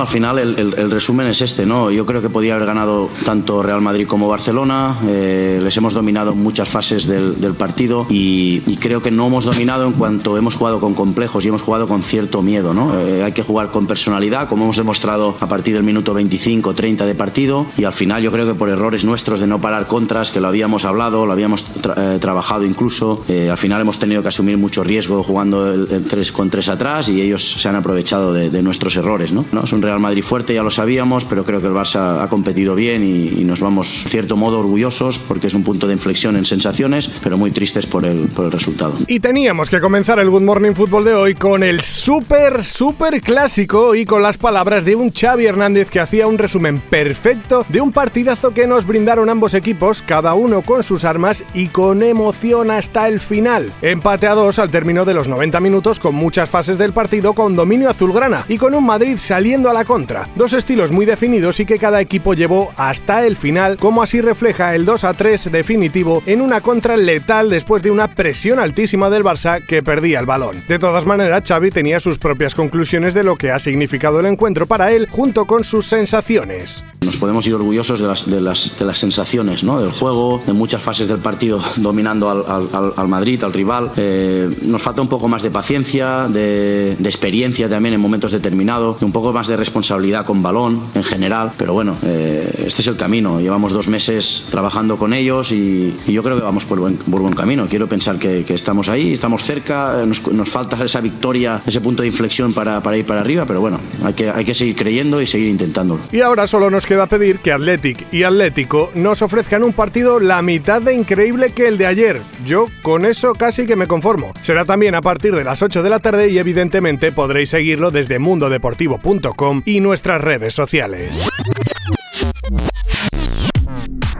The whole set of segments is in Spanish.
Al final el, resumen es este, ¿no? Yo creo que podía haber ganado tanto Real Madrid como Barcelona. Eh, les hemos dominado muchas fases del, partido y, creo que no hemos dominado en cuanto hemos jugado con complejos y hemos jugado con cierto miedo, ¿no? Eh, hay que jugar con personalidad, como hemos demostrado a partir del minuto 25, 30 de partido y al final yo creo que por errores nuestros de no parar contras, que lo habíamos hablado, lo habíamos eh, trabajado incluso, al final hemos tenido que asumir mucho riesgo jugando el, 3 con 3 atrás y ellos se han aprovechado de, nuestros errores, ¿no? Es un Real Madrid fuerte, ya lo sabíamos, pero creo que el Barça ha competido bien y, nos vamos, cierto modo, orgullosos porque es un punto de inflexión en sensaciones, pero muy tristes por el, por el resultado. Y teníamos que comenzar el Good Morning Fútbol de hoy con el súper, súper clásico y con las palabras de un Xavi Hernández que hacía un resumen perfecto de un partidazo que nos brindaron ambos equipos, cada uno con sus armas y con emoción hasta el final. Empate a dos al término de los 90 minutos con muchas fases del partido con dominio azulgrana y con un Madrid saliendo a la contra. Dos estilos muy definidos y que cada equipo llevó hasta el final, como así refleja el 2 a 3 definitivo en una contra letal después de una presión altísima del Barça que perdía el balón. De todas maneras, Xavi tenía sus propias conclusiones de lo que ha significado el encuentro para él junto con sus sensaciones. Nos podemos ir orgullosos de las, de las, de las sensaciones, ¿no? del juego, de muchas fases del partido dominando al, al, Madrid, al rival. Eh, nos falta un poco más de paciencia, de, de experiencia también en momentos determinados, un poco más de responsabilidad con balón en general, pero bueno, eh, este es el camino. Llevamos dos meses trabajando con ellos y, yo creo que vamos por buen, por buen camino. Quiero pensar que, estamos ahí, estamos cerca, nos, nos, falta esa victoria, ese punto de inflexión para, para, ir para arriba, pero bueno, hay que, hay que seguir creyendo y seguir intentándolo. Y ahora solo nos queda pedir que Athletic y Atlético nos ofrezcan un partido la mitad de increíble que el de ayer. Yo con eso casi que me conformo. Será también a partir de las 8 de la tarde y evidentemente podréis seguirlo desde mundodeportivo.com y nuestras redes sociales.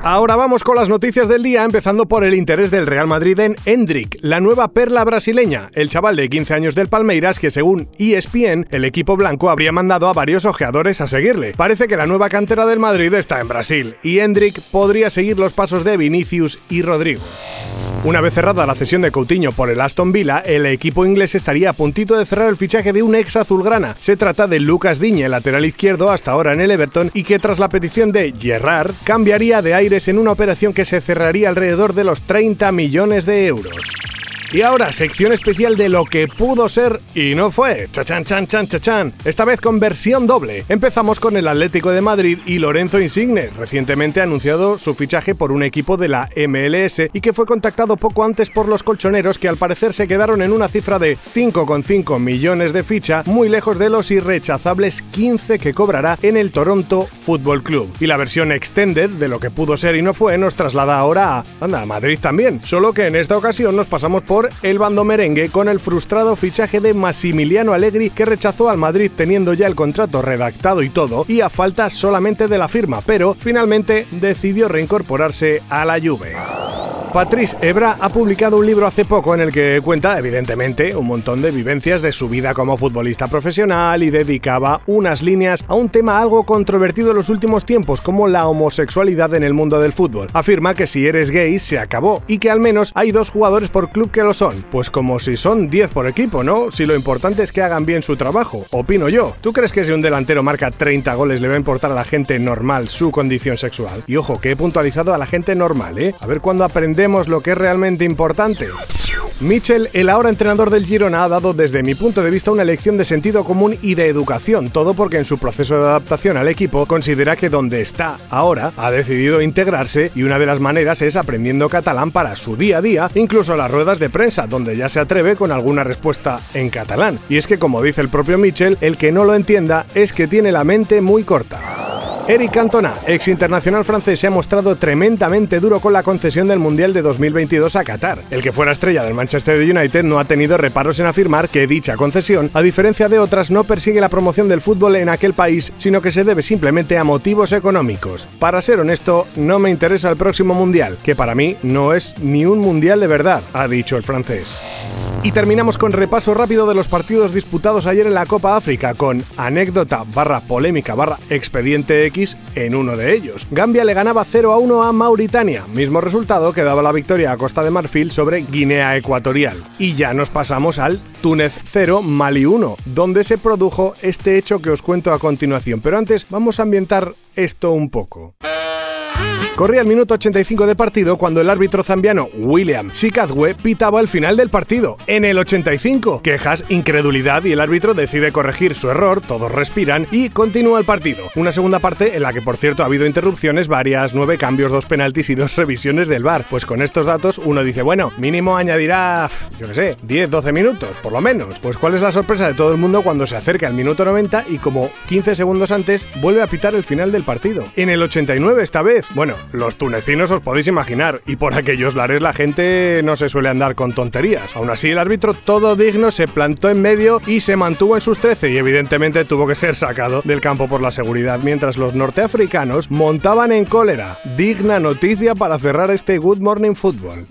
Ahora vamos con las noticias del día, empezando por el interés del Real Madrid en Hendrik, la nueva perla brasileña, el chaval de 15 años del Palmeiras que según ESPN, el equipo blanco habría mandado a varios ojeadores a seguirle. Parece que la nueva cantera del Madrid está en Brasil y Hendrik podría seguir los pasos de Vinicius y Rodrigo. Una vez cerrada la cesión de Coutinho por el Aston Villa, el equipo inglés estaría a puntito de cerrar el fichaje de un ex azulgrana. Se trata de Lucas Diñe, lateral izquierdo hasta ahora en el Everton y que tras la petición de Gerrard cambiaría de en una operación que se cerraría alrededor de los 30 millones de euros. Y ahora, sección especial de lo que pudo ser y no fue. Chachan, chan, chan, chachan. Esta vez con versión doble. Empezamos con el Atlético de Madrid y Lorenzo Insigne, recientemente ha anunciado su fichaje por un equipo de la MLS y que fue contactado poco antes por los colchoneros que al parecer se quedaron en una cifra de 5,5 millones de ficha, muy lejos de los irrechazables 15 que cobrará en el Toronto Football Club. Y la versión extended de lo que pudo ser y no fue nos traslada ahora a, anda, a Madrid también, solo que en esta ocasión nos pasamos por el bando merengue con el frustrado fichaje de Massimiliano Allegri que rechazó al Madrid teniendo ya el contrato redactado y todo y a falta solamente de la firma, pero finalmente decidió reincorporarse a la Juve. Patrice Ebra ha publicado un libro hace poco en el que cuenta, evidentemente, un montón de vivencias de su vida como futbolista profesional y dedicaba unas líneas a un tema algo controvertido en los últimos tiempos, como la homosexualidad en el mundo del fútbol. Afirma que si eres gay se acabó y que al menos hay dos jugadores por club que lo son. Pues como si son 10 por equipo, ¿no? Si lo importante es que hagan bien su trabajo, opino yo. ¿Tú crees que si un delantero marca 30 goles le va a importar a la gente normal su condición sexual? Y ojo, que he puntualizado a la gente normal, ¿eh? A ver cuándo lo que es realmente importante. Mitchell, el ahora entrenador del Girona, ha dado desde mi punto de vista una lección de sentido común y de educación, todo porque en su proceso de adaptación al equipo considera que donde está ahora ha decidido integrarse y una de las maneras es aprendiendo catalán para su día a día, incluso las ruedas de prensa, donde ya se atreve con alguna respuesta en catalán. Y es que como dice el propio Mitchell, el que no lo entienda es que tiene la mente muy corta. Eric Cantona, ex internacional francés, se ha mostrado tremendamente duro con la concesión del Mundial de 2022 a Qatar. El que fuera estrella del Manchester United no ha tenido reparos en afirmar que dicha concesión, a diferencia de otras, no persigue la promoción del fútbol en aquel país, sino que se debe simplemente a motivos económicos. Para ser honesto, no me interesa el próximo Mundial, que para mí no es ni un Mundial de verdad, ha dicho el francés. Y terminamos con repaso rápido de los partidos disputados ayer en la Copa África, con anécdota barra polémica barra expediente X en uno de ellos. Gambia le ganaba 0 a 1 a Mauritania, mismo resultado que daba la victoria a Costa de Marfil sobre Guinea Ecuatorial. Y ya nos pasamos al Túnez 0, Mali 1, donde se produjo este hecho que os cuento a continuación. Pero antes vamos a ambientar esto un poco. Corría el minuto 85 de partido cuando el árbitro zambiano William Sikazwe pitaba el final del partido. En el 85, quejas, incredulidad y el árbitro decide corregir su error, todos respiran y continúa el partido. Una segunda parte en la que por cierto ha habido interrupciones varias, nueve cambios, dos penaltis y dos revisiones del VAR. Pues con estos datos uno dice, bueno, mínimo añadirá, yo qué sé, 10, 12 minutos, por lo menos. Pues cuál es la sorpresa de todo el mundo cuando se acerca al minuto 90 y como 15 segundos antes vuelve a pitar el final del partido. En el 89 esta vez, los tunecinos os podéis imaginar, y por aquellos lares la gente no se suele andar con tonterías. Aún así, el árbitro todo digno se plantó en medio y se mantuvo en sus 13 y evidentemente tuvo que ser sacado del campo por la seguridad, mientras los norteafricanos montaban en cólera. Digna noticia para cerrar este Good Morning Football.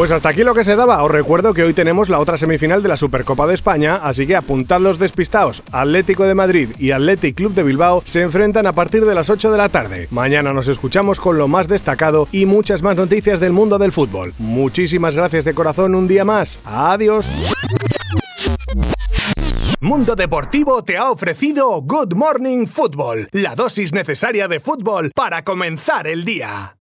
Pues hasta aquí lo que se daba. Os recuerdo que hoy tenemos la otra semifinal de la Supercopa de España, así que apuntad los despistados. Atlético de Madrid y Athletic Club de Bilbao se enfrentan a partir de las 8 de la tarde. Mañana nos escuchamos con lo más destacado y muchas más noticias del mundo del fútbol. Muchísimas gracias de corazón un día más. Adiós. Mundo Deportivo te ha ofrecido Good Morning Football, la dosis necesaria de fútbol para comenzar el día.